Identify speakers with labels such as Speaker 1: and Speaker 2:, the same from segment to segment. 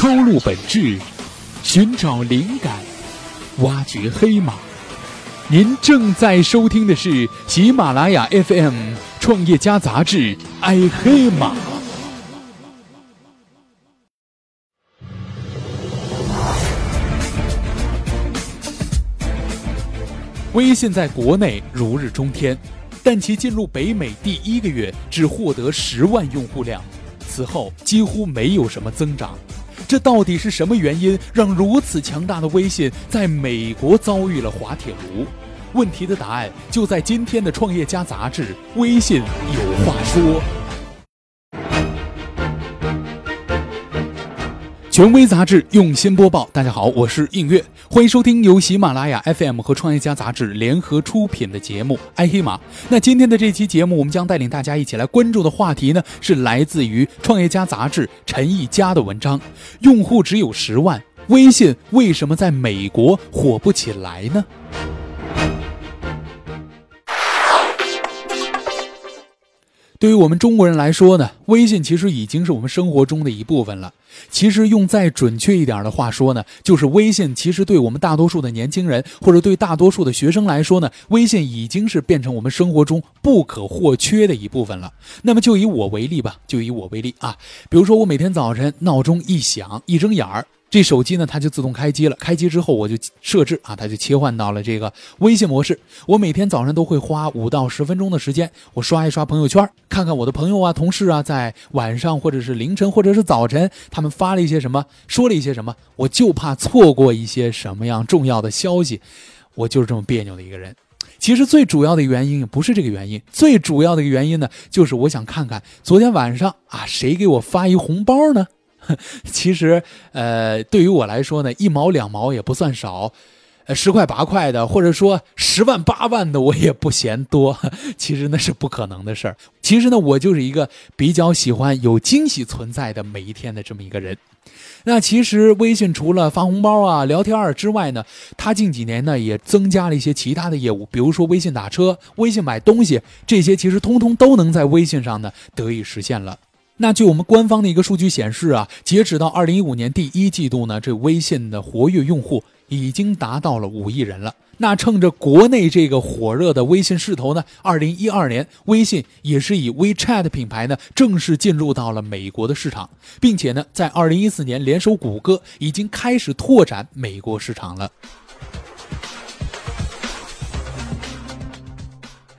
Speaker 1: 抽露本质，寻找灵感，挖掘黑马。您正在收听的是喜马拉雅 FM《创业家杂志》，爱黑马。微信在国内如日中天，但其进入北美第一个月只获得十万用户量，此后几乎没有什么增长。这到底是什么原因让如此强大的微信在美国遭遇了滑铁卢？问题的答案就在今天的《创业家》杂志。微信有话说。权威杂志用心播报，大家好，我是映月，欢迎收听由喜马拉雅 FM 和创业家杂志联合出品的节目《爱黑马》。那今天的这期节目，我们将带领大家一起来关注的话题呢，是来自于创业家杂志陈毅佳的文章：用户只有十万，微信为什么在美国火不起来呢？对于我们中国人来说呢，微信其实已经是我们生活中的一部分了。其实用再准确一点的话说呢，就是微信其实对我们大多数的年轻人或者对大多数的学生来说呢，微信已经是变成我们生活中不可或缺的一部分了。那么就以我为例吧，就以我为例啊，比如说我每天早晨闹钟一响，一睁眼儿。这手机呢，它就自动开机了。开机之后，我就设置啊，它就切换到了这个微信模式。我每天早上都会花五到十分钟的时间，我刷一刷朋友圈，看看我的朋友啊、同事啊，在晚上或者是凌晨或者是早晨，他们发了一些什么，说了一些什么，我就怕错过一些什么样重要的消息。我就是这么别扭的一个人。其实最主要的原因不是这个原因，最主要的一个原因呢，就是我想看看昨天晚上啊，谁给我发一红包呢？其实，呃，对于我来说呢，一毛两毛也不算少，呃，十块八块的，或者说十万八万的，我也不嫌多。其实那是不可能的事儿。其实呢，我就是一个比较喜欢有惊喜存在的每一天的这么一个人。那其实微信除了发红包啊、聊天儿之外呢，它近几年呢也增加了一些其他的业务，比如说微信打车、微信买东西，这些其实通通都能在微信上呢得以实现了。那据我们官方的一个数据显示啊，截止到二零一五年第一季度呢，这微信的活跃用户已经达到了五亿人了。那趁着国内这个火热的微信势头呢，二零一二年微信也是以 WeChat 品牌呢正式进入到了美国的市场，并且呢，在二零一四年联手谷歌，已经开始拓展美国市场了。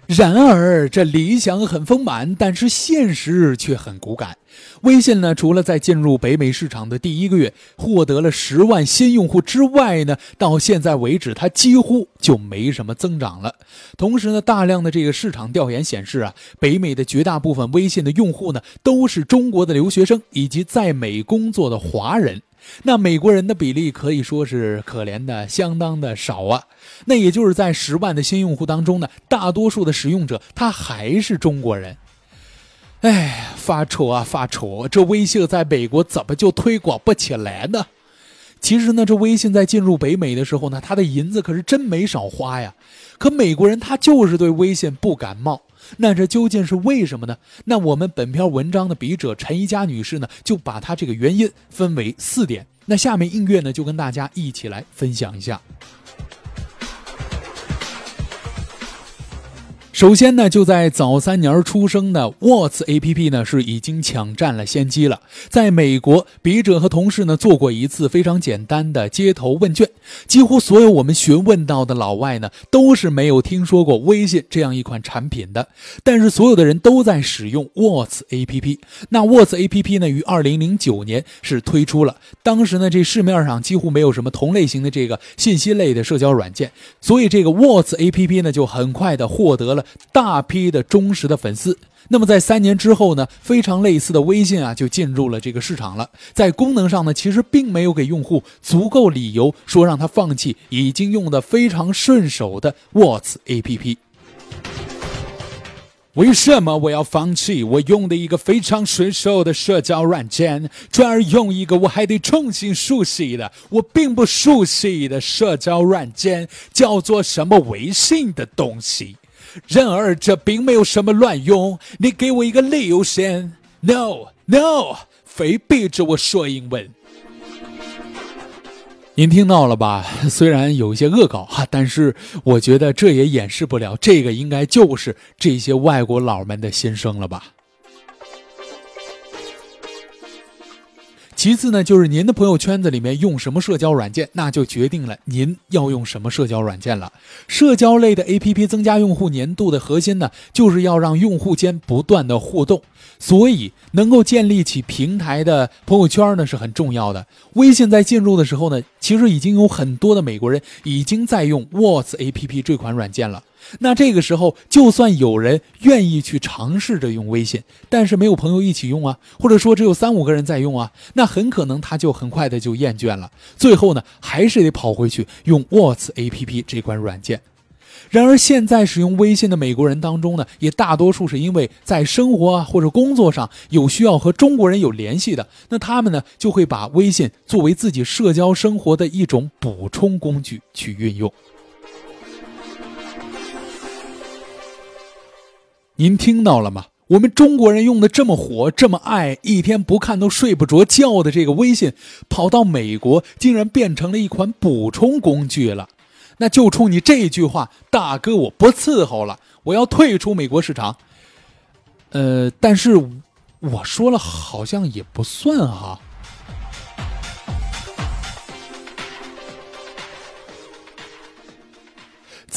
Speaker 1: 然而，这理想很丰满，但是现实却很骨感。微信呢，除了在进入北美市场的第一个月获得了十万新用户之外呢，到现在为止，它几乎就没什么增长了。同时呢，大量的这个市场调研显示啊，北美的绝大部分微信的用户呢，都是中国的留学生以及在美工作的华人。那美国人的比例可以说是可怜的相当的少啊。那也就是在十万的新用户当中呢，大多数的使用者他还是中国人。哎，发愁啊发愁，这微信在美国怎么就推广不起来呢？其实呢，这微信在进入北美的时候呢，他的银子可是真没少花呀。可美国人他就是对微信不感冒。那这究竟是为什么呢？那我们本篇文章的笔者陈一佳女士呢，就把她这个原因分为四点。那下面音乐呢，就跟大家一起来分享一下。首先呢，就在早三年出生的 What's A P P 呢，是已经抢占了先机了。在美国，笔者和同事呢做过一次非常简单的街头问卷，几乎所有我们询问到的老外呢，都是没有听说过微信这样一款产品的。但是所有的人都在使用 What's A P P。那 What's A P P 呢，于二零零九年是推出了。当时呢，这市面上几乎没有什么同类型的这个信息类的社交软件，所以这个 What's A P P 呢，就很快的获得了。大批的忠实的粉丝，那么在三年之后呢，非常类似的微信啊就进入了这个市场了。在功能上呢，其实并没有给用户足够理由说让他放弃已经用的非常顺手的 What's APP。为什么我要放弃我用的一个非常顺手的社交软件，转而用一个我还得重新熟悉的、我并不熟悉的社交软件，叫做什么微信的东西？然而，这并没有什么卵用。你给我一个理由先。No，No，非逼着我说英文。您听到了吧？虽然有一些恶搞哈，但是我觉得这也掩饰不了，这个应该就是这些外国佬们的心声了吧。其次呢，就是您的朋友圈子里面用什么社交软件，那就决定了您要用什么社交软件了。社交类的 APP 增加用户粘度的核心呢，就是要让用户间不断的互动，所以能够建立起平台的朋友圈呢是很重要的。微信在进入的时候呢，其实已经有很多的美国人已经在用 Whats APP 这款软件了。那这个时候，就算有人愿意去尝试着用微信，但是没有朋友一起用啊，或者说只有三五个人在用啊，那很可能他就很快的就厌倦了，最后呢，还是得跑回去用 Whats APP 这款软件。然而，现在使用微信的美国人当中呢，也大多数是因为在生活啊或者工作上有需要和中国人有联系的，那他们呢就会把微信作为自己社交生活的一种补充工具去运用。您听到了吗？我们中国人用的这么火、这么爱，一天不看都睡不着觉的这个微信，跑到美国竟然变成了一款补充工具了。那就冲你这句话，大哥我不伺候了，我要退出美国市场。呃，但是我说了，好像也不算哈。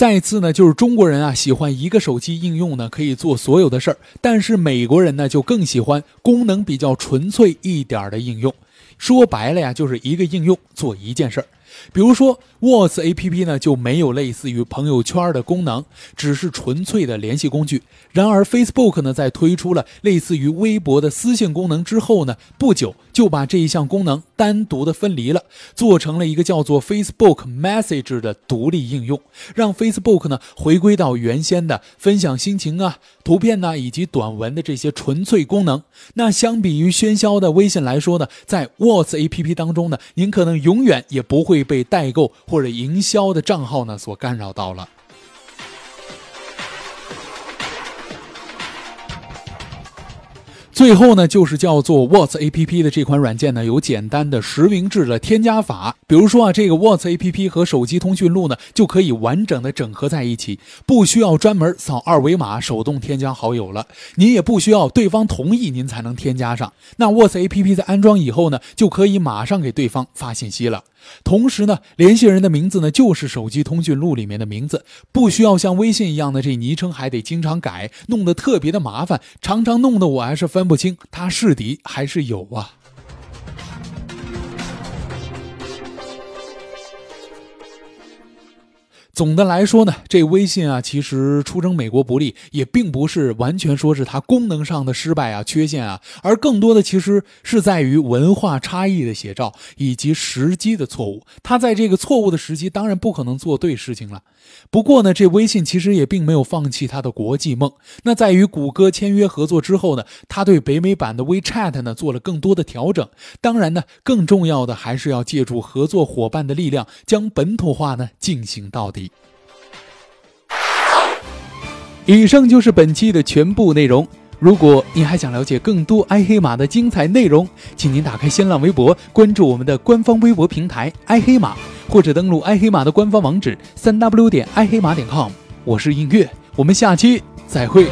Speaker 1: 再次呢，就是中国人啊，喜欢一个手机应用呢可以做所有的事儿，但是美国人呢就更喜欢功能比较纯粹一点的应用。说白了呀，就是一个应用做一件事儿。比如说，Whats APP 呢就没有类似于朋友圈的功能，只是纯粹的联系工具。然而，Facebook 呢在推出了类似于微博的私信功能之后呢，不久就把这一项功能单独的分离了，做成了一个叫做 Facebook Message 的独立应用，让 Facebook 呢回归到原先的分享心情啊、图片呐以及短文的这些纯粹功能。那相比于喧嚣的微信来说呢，在 Whats APP 当中呢，您可能永远也不会被代购或者营销的账号呢所干扰到了。最后呢，就是叫做 Whats APP 的这款软件呢，有简单的实名制的添加法。比如说啊，这个 Whats APP 和手机通讯录呢，就可以完整的整合在一起，不需要专门扫二维码手动添加好友了。您也不需要对方同意您才能添加上。那 Whats APP 在安装以后呢，就可以马上给对方发信息了。同时呢，联系人的名字呢就是手机通讯录里面的名字，不需要像微信一样的这昵称还得经常改，弄得特别的麻烦，常常弄得我还是分不清他是敌还是友啊。总的来说呢，这微信啊，其实出征美国不利，也并不是完全说是它功能上的失败啊、缺陷啊，而更多的其实是在于文化差异的写照以及时机的错误。它在这个错误的时机，当然不可能做对事情了。不过呢，这微信其实也并没有放弃它的国际梦。那在与谷歌签约合作之后呢，它对北美版的 WeChat 呢做了更多的调整。当然呢，更重要的还是要借助合作伙伴的力量，将本土化呢进行到底。以上就是本期的全部内容。如果您还想了解更多爱黑马的精彩内容，请您打开新浪微博，关注我们的官方微博平台“爱黑马”，或者登录爱黑马的官方网址三 w 点爱黑马点 com。我是映月，我们下期再会。